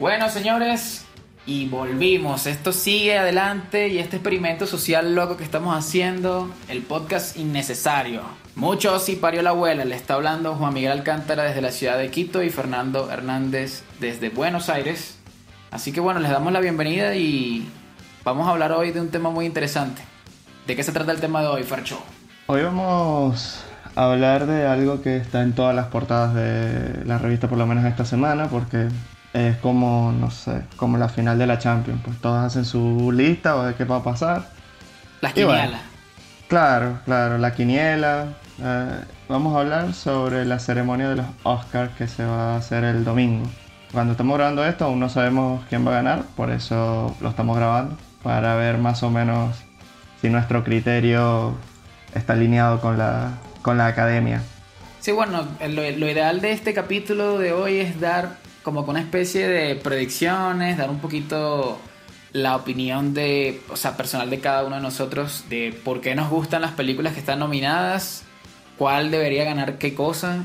Bueno, señores, y volvimos. Esto sigue adelante y este experimento social loco que estamos haciendo, el podcast innecesario. Mucho sí parió la abuela, le está hablando Juan Miguel Alcántara desde la ciudad de Quito y Fernando Hernández desde Buenos Aires. Así que bueno, les damos la bienvenida y vamos a hablar hoy de un tema muy interesante. ¿De qué se trata el tema de hoy, Fercho? Hoy vamos a hablar de algo que está en todas las portadas de la revista, por lo menos esta semana, porque es como, no sé, como la final de la Champions. Pues todos hacen su lista o de qué va a pasar. Las quinielas. claro, claro, la quiniela. Eh, vamos a hablar sobre la ceremonia de los Oscars que se va a hacer el domingo. Cuando estamos grabando esto aún no sabemos quién va a ganar, por eso lo estamos grabando, para ver más o menos si nuestro criterio está alineado con la, con la academia. Sí, bueno, lo, lo ideal de este capítulo de hoy es dar como con una especie de predicciones, dar un poquito la opinión de, o sea, personal de cada uno de nosotros de por qué nos gustan las películas que están nominadas, cuál debería ganar qué cosa.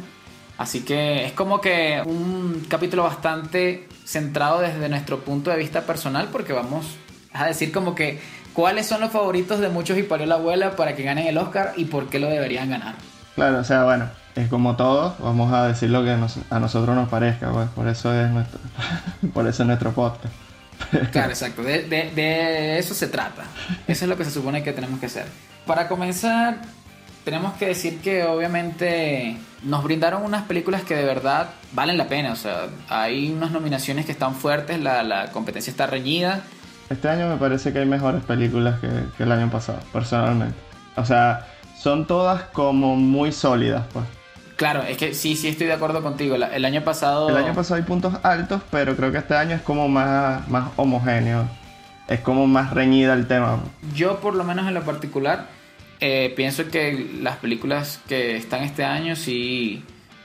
Así que es como que un capítulo bastante centrado desde nuestro punto de vista personal porque vamos a decir como que cuáles son los favoritos de muchos y parió la abuela para que ganen el Oscar y por qué lo deberían ganar. Claro, o sea, bueno, es como todo, vamos a decir lo que a nosotros nos parezca, pues, por eso es nuestro, por eso es nuestro podcast. Claro, exacto, de, de, eso se trata. Eso es lo que se supone que tenemos que hacer. Para comenzar, tenemos que decir que obviamente nos brindaron unas películas que de verdad valen la pena. O sea, hay unas nominaciones que están fuertes, la, la competencia está reñida. Este año me parece que hay mejores películas que, que el año pasado, personalmente. O sea, son todas como muy sólidas, pues. Claro, es que sí, sí estoy de acuerdo contigo. El año pasado... El año pasado hay puntos altos, pero creo que este año es como más, más homogéneo. Es como más reñida el tema. Yo por lo menos en lo particular eh, pienso que las películas que están este año sí,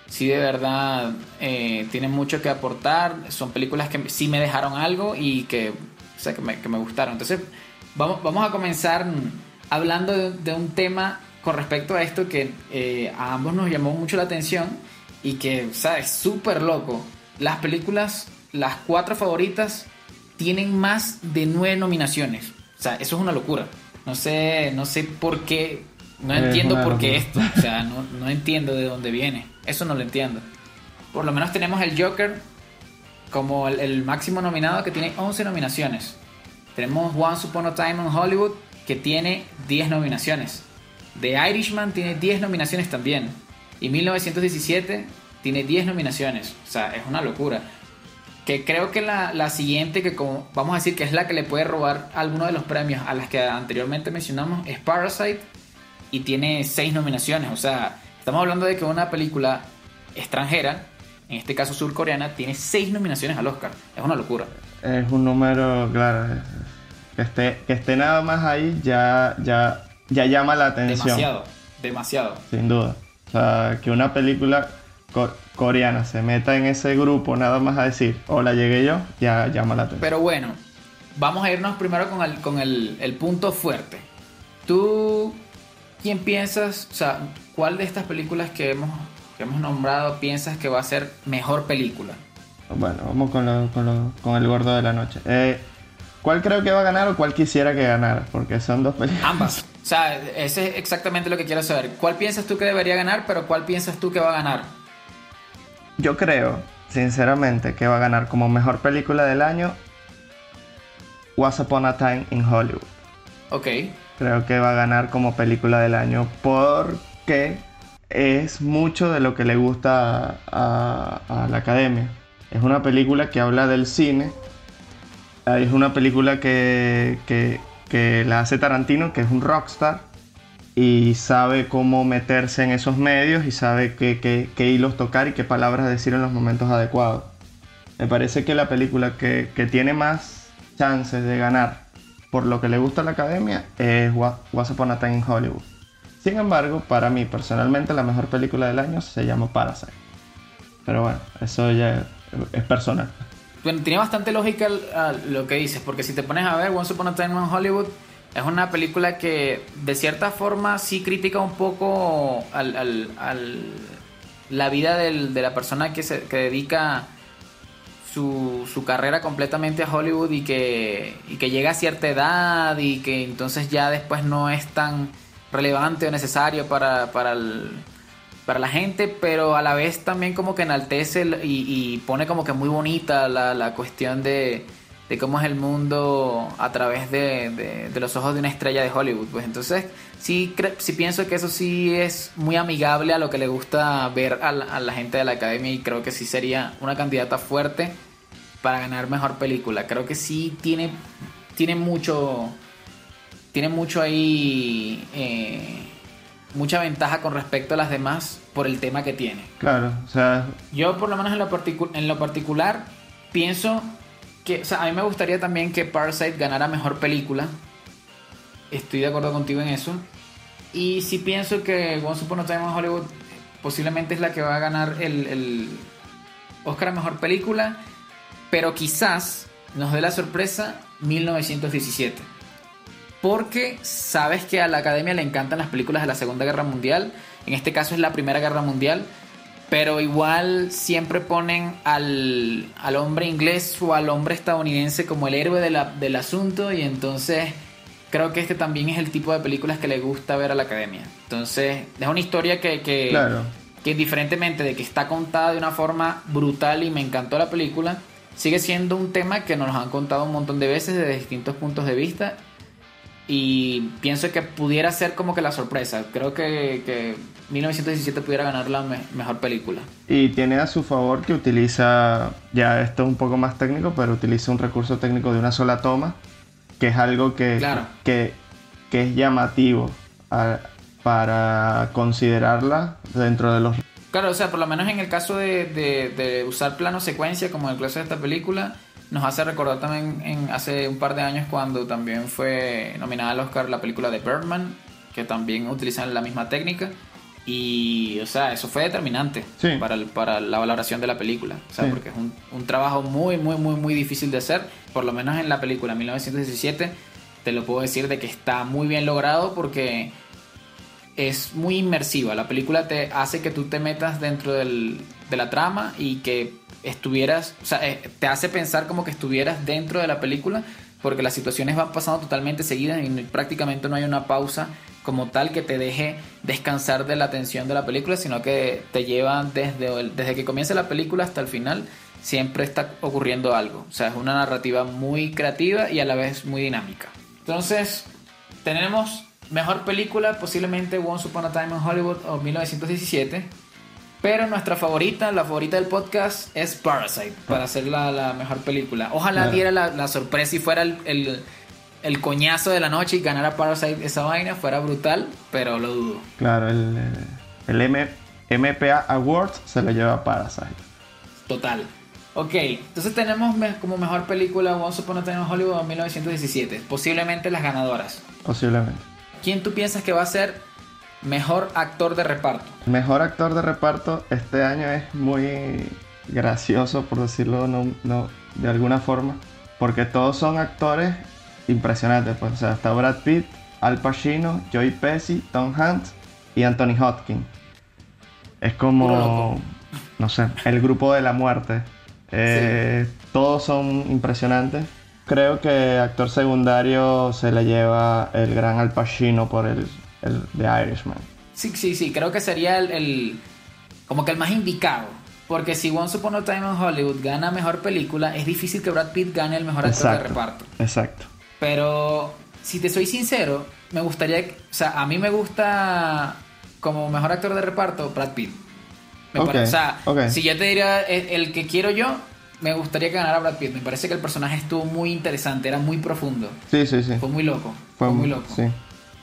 sí de verdad eh, tienen mucho que aportar. Son películas que sí me dejaron algo y que, o sea, que, me, que me gustaron. Entonces vamos, vamos a comenzar hablando de, de un tema con respecto a esto que eh, a ambos nos llamó mucho la atención y que, ¿sabes? Súper loco. Las películas, las cuatro favoritas, tienen más de nueve nominaciones. O sea, eso es una locura. No sé, no sé por qué, no entiendo por qué esto. O sea, no, no entiendo de dónde viene. Eso no lo entiendo. Por lo menos tenemos el Joker como el, el máximo nominado que tiene 11 nominaciones. Tenemos Once Upon a Time in Hollywood que tiene 10 nominaciones. The Irishman tiene 10 nominaciones también. Y 1917 tiene 10 nominaciones. O sea, es una locura. Que creo que la, siguiente, que vamos a decir que es la que le puede robar alguno de los premios a las que anteriormente mencionamos, es Parasite. Y tiene 6 nominaciones. O sea, estamos hablando de que una película extranjera, en este caso surcoreana, tiene 6 nominaciones al Oscar. Es una locura. Es un número, claro. Que esté, que esté nada más ahí ya, ya ya llama la atención. Demasiado, demasiado. Sin duda. O sea, que una película coreana se meta en ese grupo nada más a decir, hola, llegué yo, ya llama la atención. Pero bueno, vamos a irnos primero con el, con el, punto fuerte. ¿Tú quién piensas, o sea, cuál de estas películas que hemos, que hemos nombrado piensas que va a ser mejor película? Bueno, vamos con, con, con el gordo de la noche. Eh, ¿Cuál creo que va a ganar o cuál quisiera que ganara? Porque son dos películas. Ambas. O sea, ese es exactamente lo que quiero saber. ¿Cuál piensas tú que debería ganar, pero cuál piensas tú que va a ganar? Yo creo, sinceramente, que va a ganar como mejor película del año Once Upon a Time in Hollywood. Ok. Creo que va a ganar como película del año porque es mucho de lo que le gusta a, a la academia. Es una película que habla del cine. Es una película que, que que la hace Tarantino, que es un rockstar y sabe cómo meterse en esos medios y sabe qué, hilos tocar y qué palabras decir en los momentos adecuados. Me parece que la película que, tiene más chances de ganar por lo que le gusta a la academia es Once Upon a Time in Hollywood. Sin embargo, para mí personalmente la mejor película del año se llama Parasite. Pero bueno, eso ya es personal bueno, tiene bastante lógica lo que dices, porque si te pones a ver Once Upon a Time in Hollywood, es una película que de cierta forma sí critica un poco al, la vida de la persona que se dedica su, su carrera completamente a Hollywood y que, y que llega a cierta edad y que entonces ya después no es tan relevante o necesario para, para, el, para la gente, pero a la vez también como que enaltece y, pone como que muy bonita la, la cuestión de, de, cómo es el mundo a través de, de, de, los ojos de una estrella de Hollywood. Pues entonces sí, sí pienso que eso sí es muy amigable a lo que le gusta ver a la, a la gente de la academia y creo que sí sería una candidata fuerte para ganar mejor película. Creo que sí tiene, tiene mucho tiene mucho ahí, eh, mucha ventaja con respecto a las demás por el tema que tiene. Claro, o sea... Yo por lo menos en lo, en lo particular pienso que, o sea, a mí me gustaría también que Parasite ganara mejor película. Estoy de acuerdo contigo en eso. Y sí pienso que Once Upon a Time in Hollywood posiblemente es la que va a ganar el, el Oscar a mejor película. Pero quizás nos dé la sorpresa 1917 porque sabes que a la academia le encantan las películas de la Segunda Guerra Mundial, en este caso es la Primera Guerra Mundial, pero igual siempre ponen al, al hombre inglés o al hombre estadounidense como el héroe de la, del asunto y entonces creo que este también es el tipo de películas que le gusta ver a la academia. Entonces es una historia que, que, claro. que indiferentemente de que está contada de una forma brutal y me encantó la película, sigue siendo un tema que nos han contado un montón de veces desde distintos puntos de vista y pienso que pudiera ser como que la sorpresa. Creo que, que 1917 pudiera ganar la me mejor película. Y tiene a su favor que utiliza, ya esto es un poco más técnico, pero utiliza un recurso técnico de una sola toma, que es algo que, claro. que, que, es llamativo a, para considerarla dentro de los... Claro, o sea, por lo menos en el caso de, de, de usar plano secuencia, como en el caso de esta película, nos hace recordar también en hace un par de años cuando también fue nominada al Oscar la película de Birdman, que también utilizan la misma técnica. Y, o sea, eso fue determinante sí. para, el, para la valoración de la película. O sea, sí. porque es un, un, trabajo muy, muy, muy, muy difícil de hacer. Por lo menos en la película 1917, te lo puedo decir de que está muy bien logrado porque es muy inmersiva. La película te hace que tú te metas dentro del, de la trama y que estuvieras, o sea, eh, te hace pensar como que estuvieras dentro de la película, porque las situaciones van pasando totalmente seguidas y prácticamente no hay una pausa como tal que te deje descansar de la atención de la película, sino que te llevan desde, desde que comienza la película hasta el final, siempre está ocurriendo algo. O sea, es una narrativa muy creativa y a la vez muy dinámica. Entonces, tenemos mejor película, posiblemente Once Upon a Time in Hollywood o 1917. Pero nuestra favorita, la favorita del podcast, es Parasite, para hacer la, la mejor película. Ojalá Claro. diera la, la sorpresa y fuera el, el, el coñazo de la noche y ganara Parasite esa vaina, fuera brutal, pero lo dudo. Claro, el, el M- MPA Awards se lo lleva Parasite. Total. Ok, entonces tenemos como mejor película Once Upon a Time in Hollywood en 1917. Posiblemente las ganadoras. Posiblemente. ¿Quién tú piensas que va a ser mejor actor de reparto? Mejor actor de reparto este año es muy gracioso, por decirlo no, no- de alguna forma, porque todos son actores impresionantes. Pues, o sea, está Brad Pitt, Al Pacino, Joey Pesci, Tom Hanks y Anthony Hopkins. Es como, no sé, el grupo de la muerte. Eh, Todos son impresionantes. Creo que actor secundario se le lleva el gran Al Pacino por el, el The Irishman. Sí, sí, sí, creo que sería el, el- como que el más indicado. Porque si Once Upon a Time in Hollywood gana mejor película, es difícil que Brad Pitt gane el mejor actor de reparto. Exacto. Pero si te soy sincero, me gustaría, que- o sea, a mí me gusta como mejor actor de reparto Brad Pitt. Me Ok, pare- o sea, si yo te diría el, el que quiero yo, me gustaría que ganara Brad Pitt. Me parece que el personaje estuvo muy interesante, era muy profundo. Sí, sí, sí. Fue muy loco. Fue, muy loco. Sí.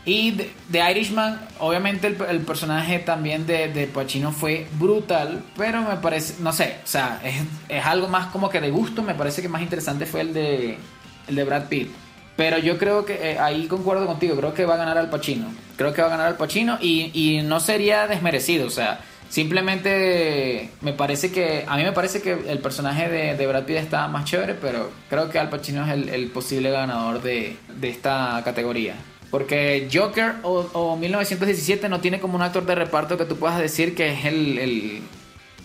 Y de, Irishman, obviamente el, personaje también de, de Pacino fue brutal, pero me parece, no sé, o sea, es, algo más como que de gusto, me parece que más interesante fue el de, Brad Pitt. Pero yo creo que eh, ahí concuerdo contigo, creo que va a ganar al Pacino. Creo que va a ganar al Pacino y, no sería desmerecido, o sea, simplemente me parece que, a mí me parece que el personaje de, de Brad Pitt está más chévere, pero creo que Al Pacino es el, el posible ganador de, de esta categoría. Porque Joker o, o 1917 no tiene como un actor de reparto que tú puedas decir que es el, el-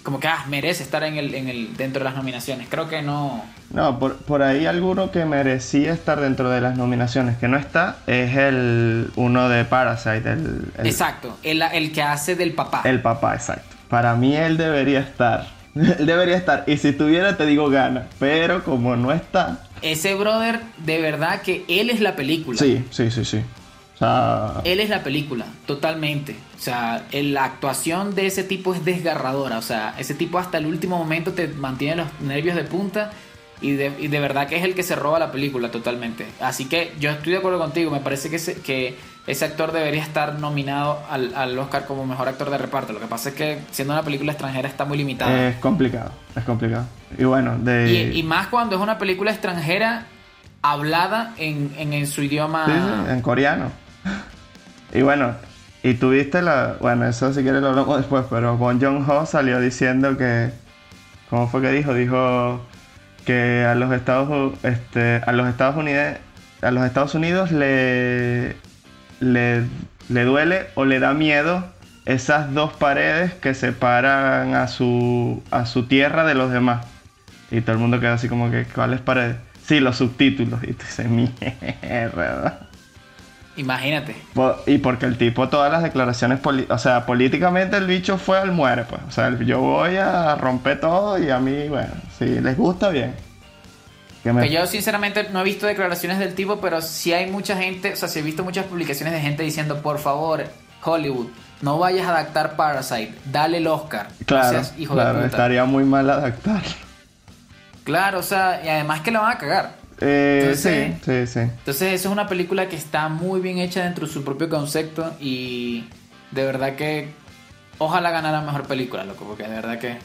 como que ah, merece estar en el, en el, dentro de las nominaciones. Creo que no. No, por, por ahí alguno que merecía estar dentro de las nominaciones que no está es el uno de Parasite. El, exacto, el, el que hace del papá. El papá, exacto. Para mí él debería estar. Él debería estar. Y si estuviera, te digo gana. Pero como no está. Ese brother, de verdad que él es la película. Sí, sí, sí, sí. Él es la película, totalmente. O sea, la actuación de ese tipo es desgarradora. O sea, ese tipo hasta el último momento te mantiene los nervios de punta y de, verdad que es el que se roba la película totalmente. Así que yo estoy de acuerdo contigo. Me parece que ese, que ese actor debería estar nominado al, Oscar como mejor actor de reparto. Lo que pasa es que siendo una película extranjera está muy limitada. Es complicado, es complicado. Y bueno, de... y, más cuando es una película extranjera hablada en, en, su idioma... en coreano. Y bueno, y tuviste la. Bueno, eso si quieres lo hablamos después, pero Bon Jong Ho salió diciendo que. ¿Cómo fue que dijo? Dijo que a los Estados, este, a los Estados Unidos. A los Estados Unidos le, le, le duele o le da miedo esas dos paredes que separan a su, a su tierra de los demás. Y todo el mundo queda así como que, ¿cuáles paredes? Sí, los subtítulos. Y tú dices, mierda. Imagínate. Y porque el tipo, todas las declaraciones, o sea, políticamente el bicho fue al muere, pues. O sea, yo voy a romper todo y a mí, bueno, si les gusta, bien. Que, yo sinceramente no he visto declaraciones del tipo, pero sí hay mucha gente, o sea, sí he visto muchas publicaciones de gente diciendo, por favor, Hollywood, no vayas a adaptar Parasite, dale el Oscar. Claro, claro, estaría muy mal adaptar. Claro, o sea, y además que lo van a cagar. Eh, sí, sí, sí. Entonces, eso es una película que está muy bien hecha dentro de su propio concepto y de verdad que ojalá ganara mejor película, loco, porque de verdad que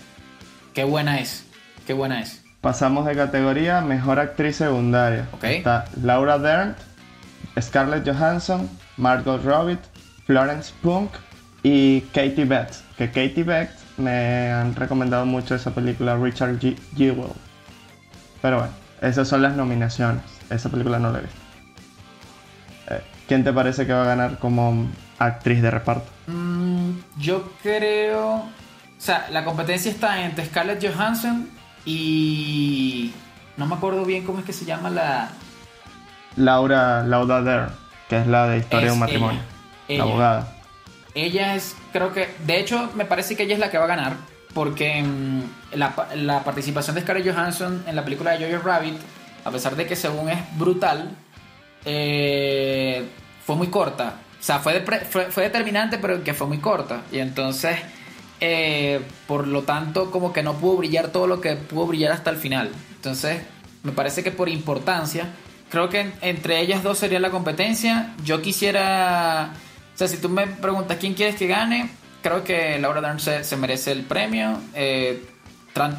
qué buena es, qué buena es. Pasamos de categoría mejor actriz secundaria. Okay. Está Laura Dern, Scarlett Johansson, Margot Robbie, Florence Punk y Katie Betts. Que Katie Betts me han recomendado mucho esa película Richard G. Jewell. Pero bueno. Esas son las nominaciones. Esa película no la he visto. Eh, ¿Quién te parece que va a ganar como actriz de reparto? Mm, yo creo. O sea, la competencia está entre Scarlett Johansson y. No me acuerdo bien cómo es que se llama la. Laura Lauda Dare, que es la de Historia de un matrimonio. la abogada. Ella es, creo que. De hecho, me parece que ella es la que va a ganar porque mm, la, participación de Scarlett Johansson en la película de Jojo Rabbit, a pesar de que según es brutal, eh, fue muy corta. O sea, fue, fue, determinante, pero que fue muy corta. Y entonces, eh, por lo tanto, como que no pudo brillar todo lo que pudo brillar hasta el final. Entonces, me parece que por importancia, creo que entre ellas dos sería la competencia. Yo quisiera... O sea, si tú me preguntas quién quieres que gane, creo que Laura Dern se, merece el premio, eh,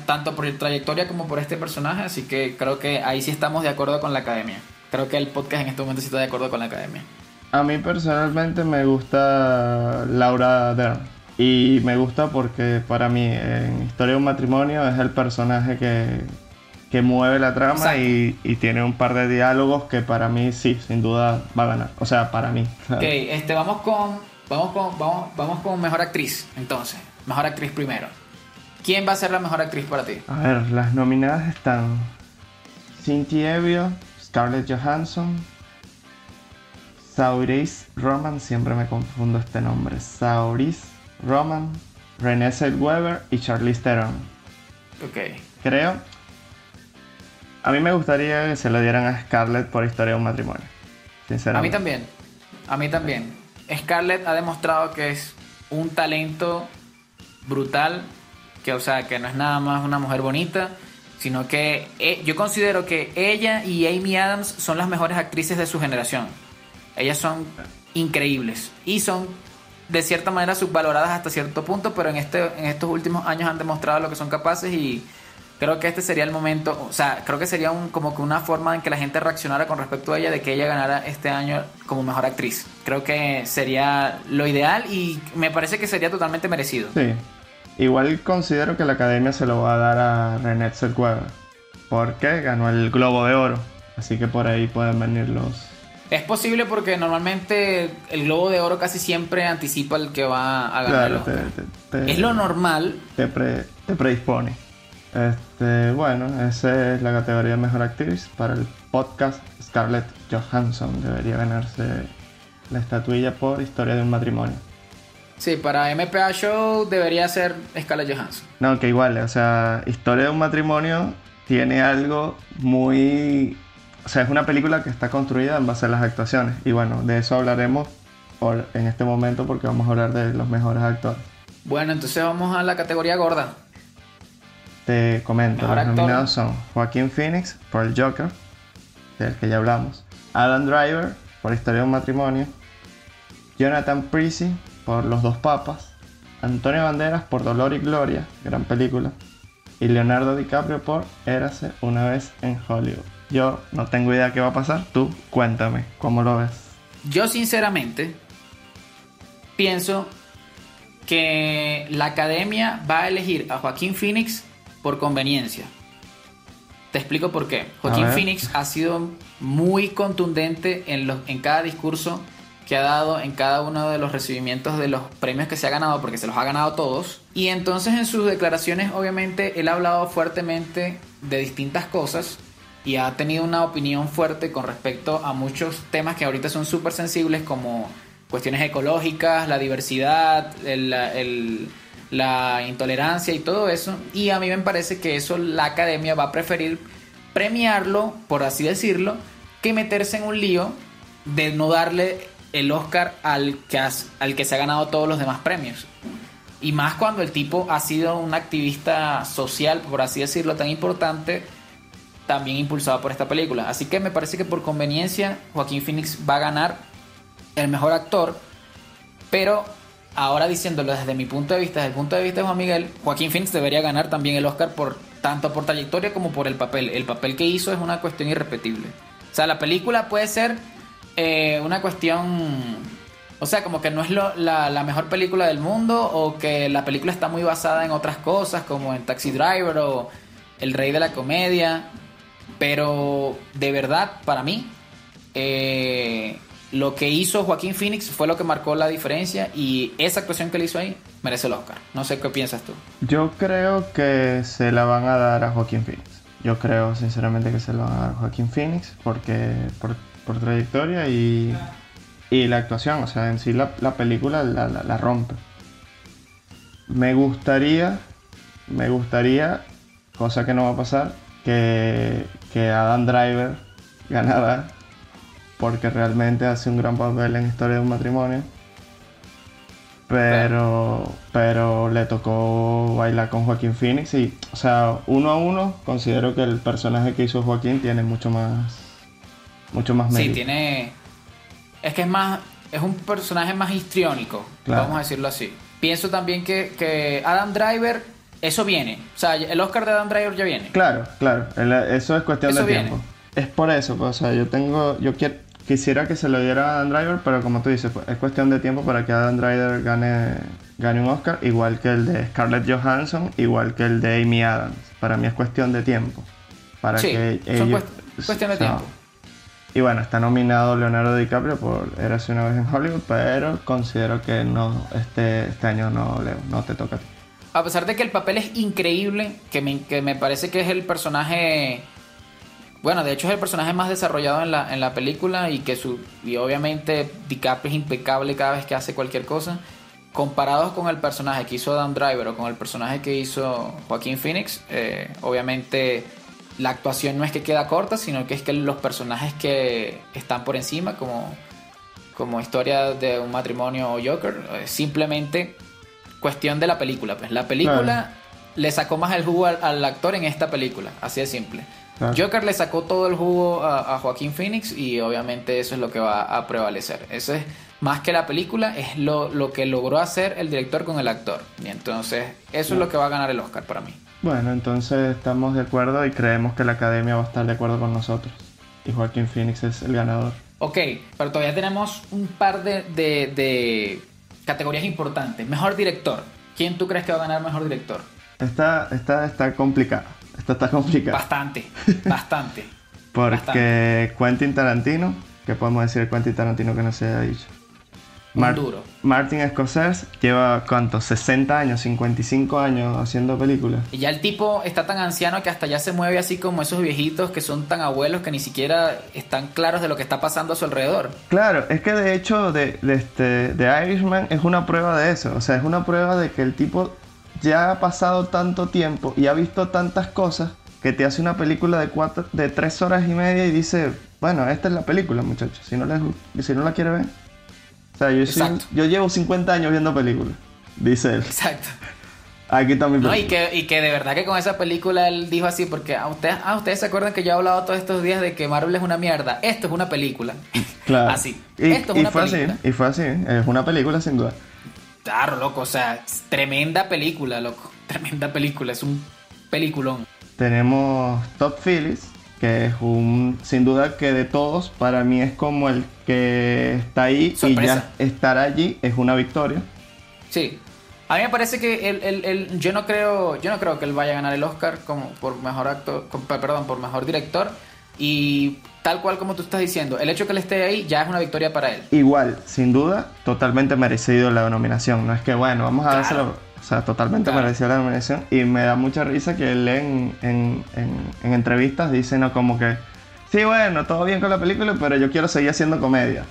tanto por trayectoria como por este personaje, así que creo que ahí sí estamos de acuerdo con la academia. Creo que el podcast en este momento sí está de acuerdo con la academia. A mí personalmente me gusta Laura Dern. Y me gusta porque para mí en Historia de un matrimonio es el personaje que, mueve la trama y, tiene un par de diálogos que para mí sí, sin duda va a ganar. O sea, para mí. Ok, este, vamos con Vamos con, vamos, vamos con mejor actriz, entonces. Mejor actriz primero. ¿Quién va a ser la mejor actriz para ti? A ver, las nominadas están Cynthia Evio, Scarlett Johansson, Sauris Roman, siempre me confundo este nombre, Sauris Roman, Renée Zellweger y Charlize Theron. Ok. Creo. A mí me gustaría que se lo dieran a Scarlett por historia de un matrimonio. Sinceramente. A mí también. A mí también. Scarlett ha demostrado que es un talento brutal, que o sea, que no es nada más una mujer bonita, sino que eh, yo considero que ella y Amy Adams son las mejores actrices de su generación. Ellas son increíbles y son de cierta manera subvaloradas hasta cierto punto, pero en, este, en estos últimos años han demostrado lo que son capaces y creo que este sería el momento, o sea, creo que sería un, como que una forma en que la gente reaccionara con respecto a ella de que ella ganara este año como mejor actriz. Creo que sería lo ideal y me parece que sería totalmente merecido. Sí. Igual considero que la academia se lo va a dar a René Zellweger porque ganó el Globo de Oro. Así que por ahí pueden venir los, Es posible porque normalmente el Globo de Oro casi siempre anticipa el que va a ganar. Claro, Oscar. te, te- te- Es lo normal. te, pre- te predispone. Este, bueno, esa es la categoría mejor actriz. Para el podcast, Scarlett Johansson debería ganarse la estatuilla por Historia de un matrimonio. Sí, para MPA Show debería ser Scarlett Johansson. No, que igual, o sea, Historia de un matrimonio tiene algo muy... O sea, es una película que está construida en base a las actuaciones. Y bueno, de eso hablaremos por- en este momento porque vamos a hablar de los mejores actores. Bueno, entonces vamos a la categoría gorda. Te comento, Mejor los actor. nominados son Joaquín Phoenix por el Joker, del que ya hablamos, Adam Driver por Historia de un matrimonio, Jonathan Prissy por Los dos papas, Antonio Banderas por Dolor y Gloria, gran película, y Leonardo DiCaprio por Érase una vez en Hollywood. Yo no tengo idea qué va a pasar, tú cuéntame, ¿cómo lo ves? Yo sinceramente pienso que la academia va a elegir a Joaquín Phoenix por conveniencia. Te explico por qué. Joaquín. Phoenix ha sido muy contundente en, los, en cada discurso que ha dado en cada uno de los recibimientos de los premios que se ha ganado, porque se los ha ganado todos. Y entonces en sus declaraciones, obviamente, él ha hablado fuertemente de distintas cosas y ha tenido una opinión fuerte con respecto a muchos temas que ahorita son súper sensibles, como cuestiones ecológicas, la diversidad, el- el- la intolerancia y todo eso. Y a mí me parece que eso la academia va a preferir premiarlo, por así decirlo, que meterse en un lío de no darle el Oscar al que, al que se ha ganado todos los demás premios. Y más cuando el tipo ha sido un activista social, por así decirlo, tan importante, también impulsado por esta película. Así que me parece que por conveniencia Joaquín Phoenix va a ganar el mejor actor, pero ahora diciéndolo desde mi punto de vista, desde el punto de vista de Juan Miguel, Joaquín Phoenix debería ganar también el Oscar por tanto por trayectoria como por el papel. El papel que hizo es una cuestión irrepetible. O sea, la película puede ser eh, una cuestión, o sea, como que no es la mejor película del mundo o que la película está muy basada en otras cosas como en Taxi Driver o El Rey de la Comedia, pero de verdad, para mí, eh, lo que hizo Joaquín Phoenix fue lo que marcó la diferencia y esa actuación que le hizo ahí merece el Oscar. No sé qué piensas tú. Yo creo que se la van a dar a Joaquín Phoenix. Yo creo sinceramente que se la van a dar a Joaquín Phoenix porque por, trayectoria y, y la actuación, o sea, en sí la, la película la, la- la rompe. Me gustaría, me gustaría, cosa que no va a pasar, que, que Adam Driver ganara porque realmente hace un gran papel en Historia de un matrimonio. Pero, pero le tocó bailar con Joaquín Phoenix y, o sea, uno a uno, considero que el personaje que hizo Joaquín tiene mucho más, mucho más Sí, mérito. tiene. Es que es más. Es un personaje más histriónico, Claro. vamos a decirlo así. Pienso también que, que Adam Driver, eso viene. O sea, el Oscar de Adam Driver ya viene. Claro, claro, el- eso es cuestión Eso de viene. tiempo. Es por eso, pues, o sea, yo tengo, yo quiero, quisiera que se lo diera a Adam Driver, pero como tú dices, es cuestión de tiempo para que Adam Driver gane, gane un Oscar, igual que el de Scarlett Johansson, igual que el de Amy Adams. Para mí es cuestión de tiempo. Para Sí, que son ellos, cuest- cuestión de tiempo. Y bueno, está nominado Leonardo DiCaprio por Érase una vez en Hollywood, pero considero que no, este, este año no, Leo, no te toca a ti. A pesar de que el papel es increíble, que me, que me parece que es el personaje. Bueno, de hecho es el personaje más desarrollado en la, en la película y que su. Y obviamente DiCaprio es impecable cada vez que hace cualquier cosa. Comparados con el personaje que hizo Adam Driver o con el personaje que hizo Joaquín Phoenix, eh, obviamente la actuación no es que queda corta, sino que es que los personajes que están por encima, como, como historia de un matrimonio o Joker, eh, simplemente cuestión de la película. Pues la película. Le sacó más el jugo al, al actor en esta película, así de simple. Joker le sacó todo el jugo a, a Joaquín Phoenix y obviamente eso es lo que va a prevalecer. Eso es más que la película, es lo, lo que logró hacer el director con el actor. Y entonces eso es lo que va a ganar el Oscar para mí. Bueno, entonces estamos de acuerdo y creemos que la academia va a estar de acuerdo con nosotros. Y Joaquín Phoenix es el ganador. Ok, pero todavía tenemos un par de, de- de categorías importantes. Mejor director. ¿Quién tú crees que va a ganar mejor director? Esta, esta está complicada. Esta está complicada. Bastante, bastante. Porque bastante. Quentin Tarantino ¿Qué podemos decir de Quentin Tarantino que no se haya dicho? Un duro. Martin Scorsese lleva, ¿cuánto? 60 años, 55 años haciendo películas. Y ya el tipo está tan anciano que hasta ya se mueve así como esos viejitos que son tan abuelos que ni siquiera están claros de lo que está pasando a su alrededor. Claro, es que de hecho de, de este, de Irishman es una prueba de eso. O sea, es una prueba de que el tipo ya ha pasado tanto tiempo y ha visto tantas cosas que te hace una película de, cuatro, de tres horas y media y dice, bueno, esta es la película, muchachos. Si no, si no la quiere ver yo, llevo 50 años viendo películas, dice él. Exacto. Aquí también. No, y que, y que de verdad que con esa película él dijo así, porque a ustedes, ah, ustedes se acuerdan que yo he hablado todos estos días de que Marvel es una mierda. Esto es una película. Claro. así. Y, Esto es una fue película. Así, y fue así. Es una película sin duda. Claro, loco. O sea, tremenda película, loco. Tremenda película. Es un peliculón. Tenemos Top Phillips, que es un, sin duda que de todos, para mí es como el que está ahí y ya estar allí es una victoria. Sí. A mí me parece que el, yo no creo, yo no creo que él vaya a ganar el Oscar como por mejor actor, perdón, por mejor director y tal cual como tú estás diciendo, el hecho que él esté ahí ya es una victoria para él. Igual, sin duda, totalmente merecido la nominación. No es que bueno, vamos a dárselo o sea, totalmente merecía la nominación. Y me da mucha risa que él en, en, en, entrevistas dice, ¿no? Como que, sí, bueno, todo bien con la película, pero yo quiero seguir haciendo comedia.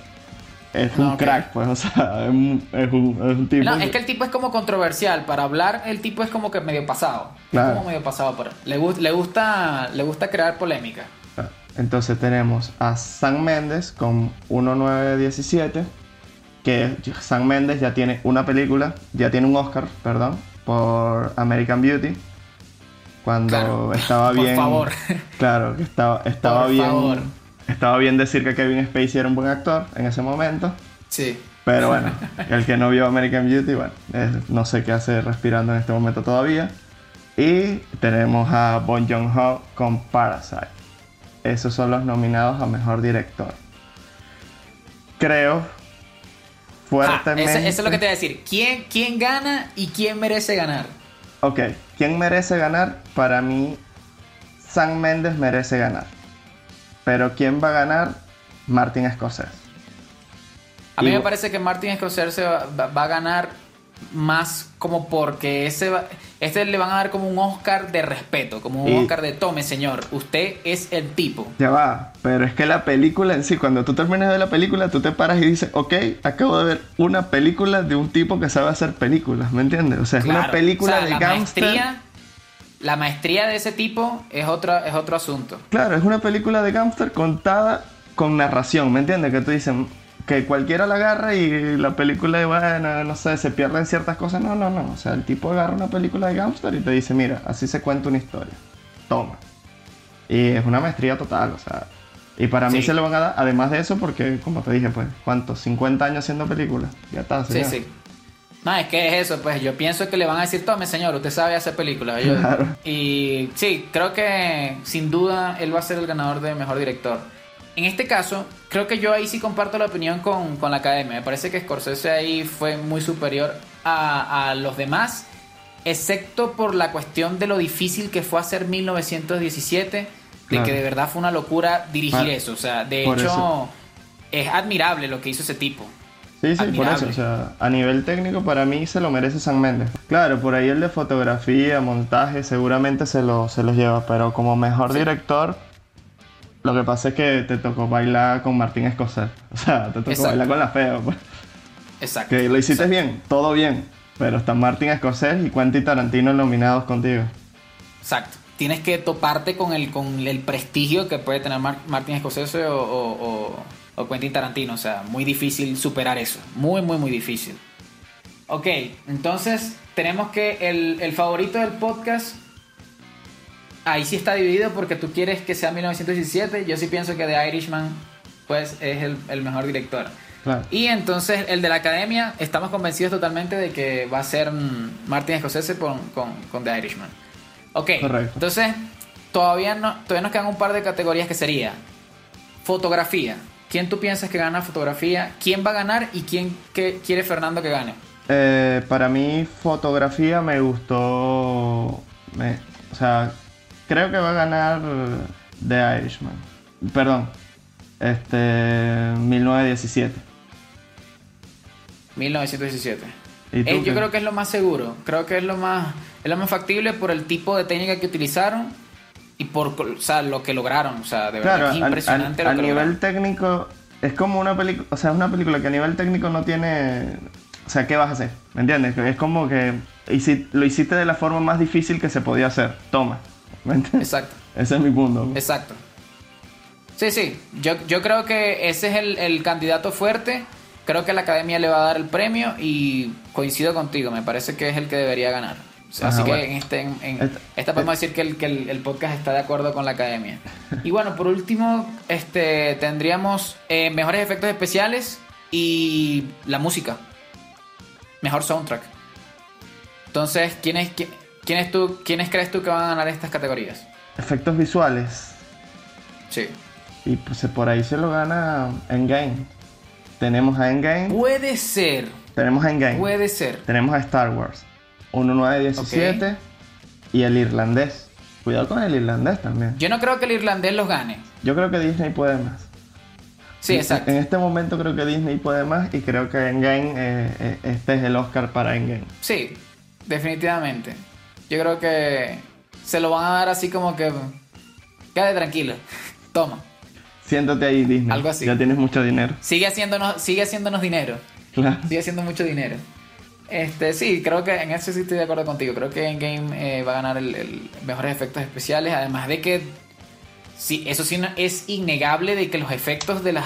Es un crack, pues, o sea, es un, es un, tipo. No, es que el tipo es como controversial. Para hablar, el tipo es como que medio pasado. Claro. Es como medio pasado le, le, gusta, le gusta crear polémica. Entonces tenemos a Sam Méndez con 1917 que Sam Mendes ya tiene una película, ya tiene un Oscar, perdón, por American Beauty. Cuando estaba bien. Por favor. Claro, estaba, estaba bien. Estaba bien decir que Kevin Spacey era un buen actor en ese momento. Sí. Pero bueno, el que no vio American Beauty, bueno, no sé qué hace respirando en este momento todavía. Y tenemos a Bon Joon-ho con Parasite. Esos son los nominados a Mejor Director. Creo fuertemente. eso, es lo que te voy a decir. ¿Quién, ¿Quién gana y quién merece ganar? Ok, ¿quién merece ganar? Para mí, San Méndez merece ganar. Pero ¿quién va a ganar? Martin Scorsese. A mí me parece que Martin Scorsese va a ganar más como porque ese este le van a dar como un Oscar de respeto, como un Oscar de tome, señor, usted es el tipo. Ya va, pero es que la película en sí, cuando tú terminas de ver la película, tú te paras y dices, ok, acabo de ver una película de un tipo que sabe hacer películas, ¿me entiendes? O sea, es una película de gangster. la maestría de ese tipo es otro, es otro asunto. Claro, es una película de gangster contada con narración, ¿me entiendes? Que tú dices, que cualquiera la agarra y la película, bueno, no sé, se pierden ciertas cosas. No, no, no. O sea, el tipo agarra una película de gangster y te dice, mira, así se cuenta una historia. Toma. Y es una maestría total, o sea. Y para mí se lo van a dar, además de eso, porque, como te dije, pues, ¿cuántos? 50 años haciendo películas. Ya está, señor. Sí, sí. No, es que es eso, pues yo pienso que le van a decir, tome señor, usted sabe hacer películas. Y sí, creo que sin duda él va a ser el ganador de mejor director. En este caso, creo que yo ahí sí comparto la opinión con, la academia. Me parece que Scorsese ahí fue muy superior a, los demás, excepto por la cuestión de lo difícil que fue hacer 1917, de que de verdad fue una locura dirigir eso. O sea, de hecho, es admirable lo que hizo ese tipo. Sí, sí, por eso. O sea, a nivel técnico, para mí se lo merece San Méndez. Claro, por ahí el de fotografía, montaje, seguramente se lo, se los lleva, pero como mejor director lo que pasa es que te tocó bailar con Martín Escocer. O sea, te tocó bailar con la fea. Pues. Exacto. Que lo hiciste bien, todo bien. Pero están Martín Escocer y Quentin Tarantino nominados contigo. Exacto. Tienes que toparte con el, con el prestigio que puede tener Martín Scorsese o, o, o, Quentin Tarantino. O sea, muy difícil superar eso. Muy, muy, muy difícil. Ok, entonces tenemos que el, el favorito del podcast ahí sí está dividido porque tú quieres que sea 1917. Yo sí pienso que The Irishman pues es el, mejor director. Y entonces el de la academia, estamos convencidos totalmente de que va a ser Martin Scorsese con, con, The Irishman. Ok, entonces todavía, no, todavía nos quedan un par de categorías que sería fotografía. ¿Quién tú piensas que gana fotografía? ¿Quién va a ganar y quién que quiere Fernando que gane? Eh, para mí fotografía me gustó... Me, o sea, creo que va a ganar The Irishman. Perdón. Este, 1917. 1917. ¿Y tú Eh, yo creo que es lo más seguro. Creo que es lo más, es lo más factible por el tipo de técnica que utilizaron y por o sea, lo que lograron. O sea, de verdad Claro, es a- impresionante a, lo a que nivel lograron. técnico es como una película, o sea, es una película que a nivel técnico no tiene, o sea, ¿qué vas a hacer? ¿Me entiendes? Es como que hici- lo hiciste de la forma más difícil que se podía hacer. Toma. Exacto, Ese es mi punto. exacto. Sí, sí. Yo, yo creo que ese es el, el candidato fuerte. Creo que la academia le va a dar el premio y coincido contigo. Me parece que es el que debería ganar. Ajá, Así que bueno. en, este, en, en Esta- esta podemos decir que, el, que el, el podcast está de acuerdo con la academia. Y bueno, por último, este tendríamos eh, mejores efectos especiales y la música. Mejor soundtrack. Entonces, ¿quiénes, qui- quiénes, tú, ¿quiénes crees tú que van a ganar estas categorías? Efectos visuales. Sí. Y pues por ahí se lo gana Endgame. Tenemos a Endgame. Puede ser. Tenemos a Endgame. Puede ser. Tenemos a Star Wars. 1917 y el irlandés. Cuidado con el irlandés también. Yo no creo que el irlandés los gane. Yo creo que Disney puede más. Sí, exacto. En este momento creo que Disney puede más y creo que Endgame, eh, eh, este es el Oscar para Endgame. Sí, definitivamente. Yo creo que se lo van a dar así como que. Quédate tranquilo. Toma. Siéntate ahí Disney. Algo así. Ya tienes mucho dinero. Sigue haciéndonos, sigue haciéndonos dinero. Claro. Sigue haciendo mucho dinero. Este, sí, creo que en eso sí estoy de acuerdo contigo. Creo que Endgame eh, va a ganar el, el mejores efectos especiales. Además de que. Sí, eso sí no- es innegable de que los efectos de las.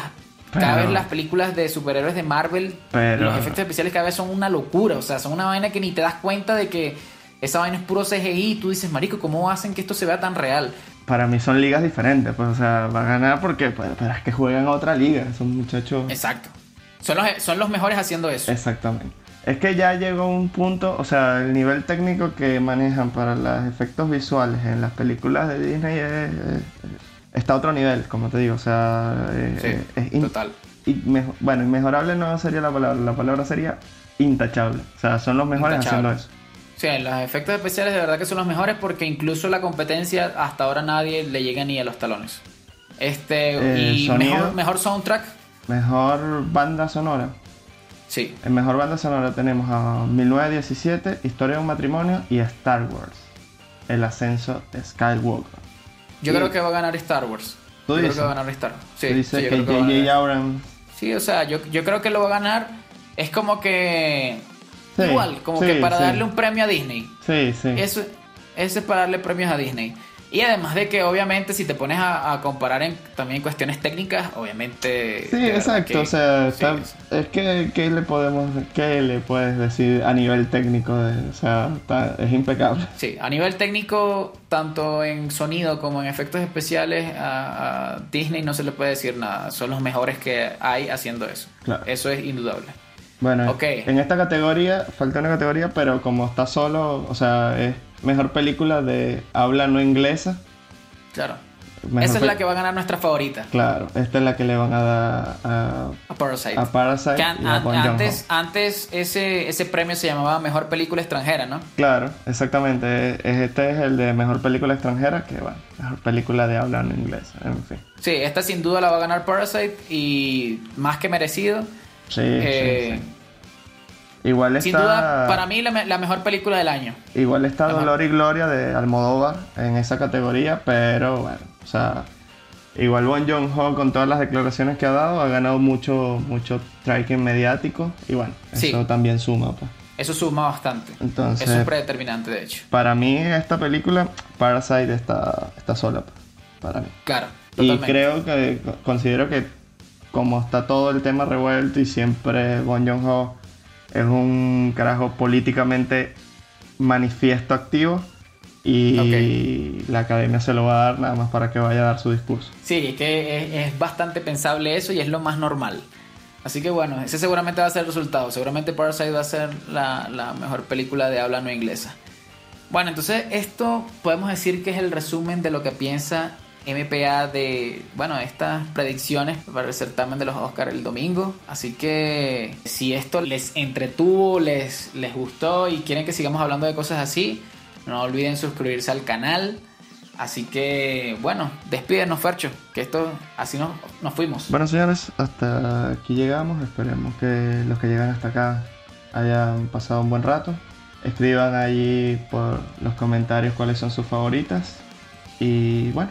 Cada vez las películas de superhéroes de Marvel, Pero- los efectos especiales cada vez son una locura. O sea, son una vaina que ni te das cuenta de que esa vaina es puro CGI. Y tú dices, Marico, ¿cómo hacen que esto se vea tan real? Para mí son ligas diferentes. Pues, o sea, va a ganar porque pues, pero es que juegan a otra liga. Son muchachos. Exacto. Son los, son los mejores haciendo eso. Exactamente. Es que ya llegó un punto, o sea, el nivel técnico que manejan para los efectos visuales en las películas de Disney es- es- está a otro nivel, como te digo, o sea, es, Sí, es in- total. y mejo- bueno, inmejorable no sería la palabra, la palabra sería intachable, o sea, son los mejores Intachable. haciendo eso. Sí, los efectos especiales de verdad que son los mejores porque incluso la competencia hasta ahora nadie le llega ni a los talones. Este Eh, y sonido. mejor, mejor soundtrack, Mejor banda sonora. sí. En mejor banda sonora tenemos a 1917, Historia de un matrimonio y Star Wars, El ascenso de Skywalker. Yo creo que va a ganar Star Wars. ¿Tú yo creo que va a ganar Star Wars. Sí, sí, que que J.J. Abrams Sí, o sea, yo, yo creo que lo va a ganar. Es como que Sí, igual, como sí, que para sí. darle un premio a Disney. Sí, sí. Eso, eso es para darle premios a Disney. Y además de que obviamente si te pones a, a comparar en, también cuestiones técnicas, obviamente... Sí, exacto. que- o sea, sí, está- es que ¿qué le podemos, qué le puedes decir a nivel técnico? de- o sea, está- es impecable. Sí, a nivel técnico, tanto en sonido como en efectos especiales, a, a Disney no se le puede decir nada. Son los mejores que hay haciendo eso. Claro. Eso es indudable. Bueno, Ok. en esta categoría falta una categoría, pero como está solo, o sea, es mejor película de habla no inglesa. Claro. Mejor Esa es la que va a ganar nuestra favorita, Claro, esta es la que le van a dar a, a Parasite. a Parasite an- y a antes antes ese, ese premio se llamaba Mejor Película Extranjera, ¿no? Claro, exactamente. Es- Este es el de mejor película extranjera, que bueno, mejor película de habla no inglesa, en fin. Sí, esta sin duda la va a ganar Parasite y más que merecido. Sí, Eh, sí, sí. Igual está, Sin duda, para mí la, me- la mejor película del año. igual está. Dolor y Gloria de Almodóvar en esa categoría, pero bueno, o sea, igual Bon Joon-ho con todas las declaraciones que ha dado ha ganado mucho, mucho tracking mediático y bueno, Sí. eso también suma, pues. Eso suma bastante. Entonces- Eso es predeterminante, de hecho. Para mí esta película, Parasite está, está sola, pues, para mí. Claro, Y creo que considero que como está todo el tema revuelto y siempre Bon Joon-ho es un carajo políticamente manifiesto activo y la academia se lo va a dar nada más para que vaya a dar su discurso. Sí, es que es, es bastante pensable eso y es lo más normal. Así que bueno, ese seguramente va a ser el resultado. Seguramente Parasite va a ser la, la mejor película de habla no inglesa. Bueno, entonces esto podemos decir que es el resumen de lo que piensa MPA de, bueno, estas predicciones para el certamen de los Oscars el domingo. Así que si esto les entretuvo, les, les gustó y quieren que sigamos hablando de cosas así, no olviden suscribirse al canal Así que, bueno, despídenos, Fercho, que esto, así nos, nos fuimos. Bueno, señores, hasta aquí llegamos. Esperemos que los que llegan hasta acá hayan pasado un buen rato. Escriban allí por los comentarios cuáles son sus favoritas. Y bueno,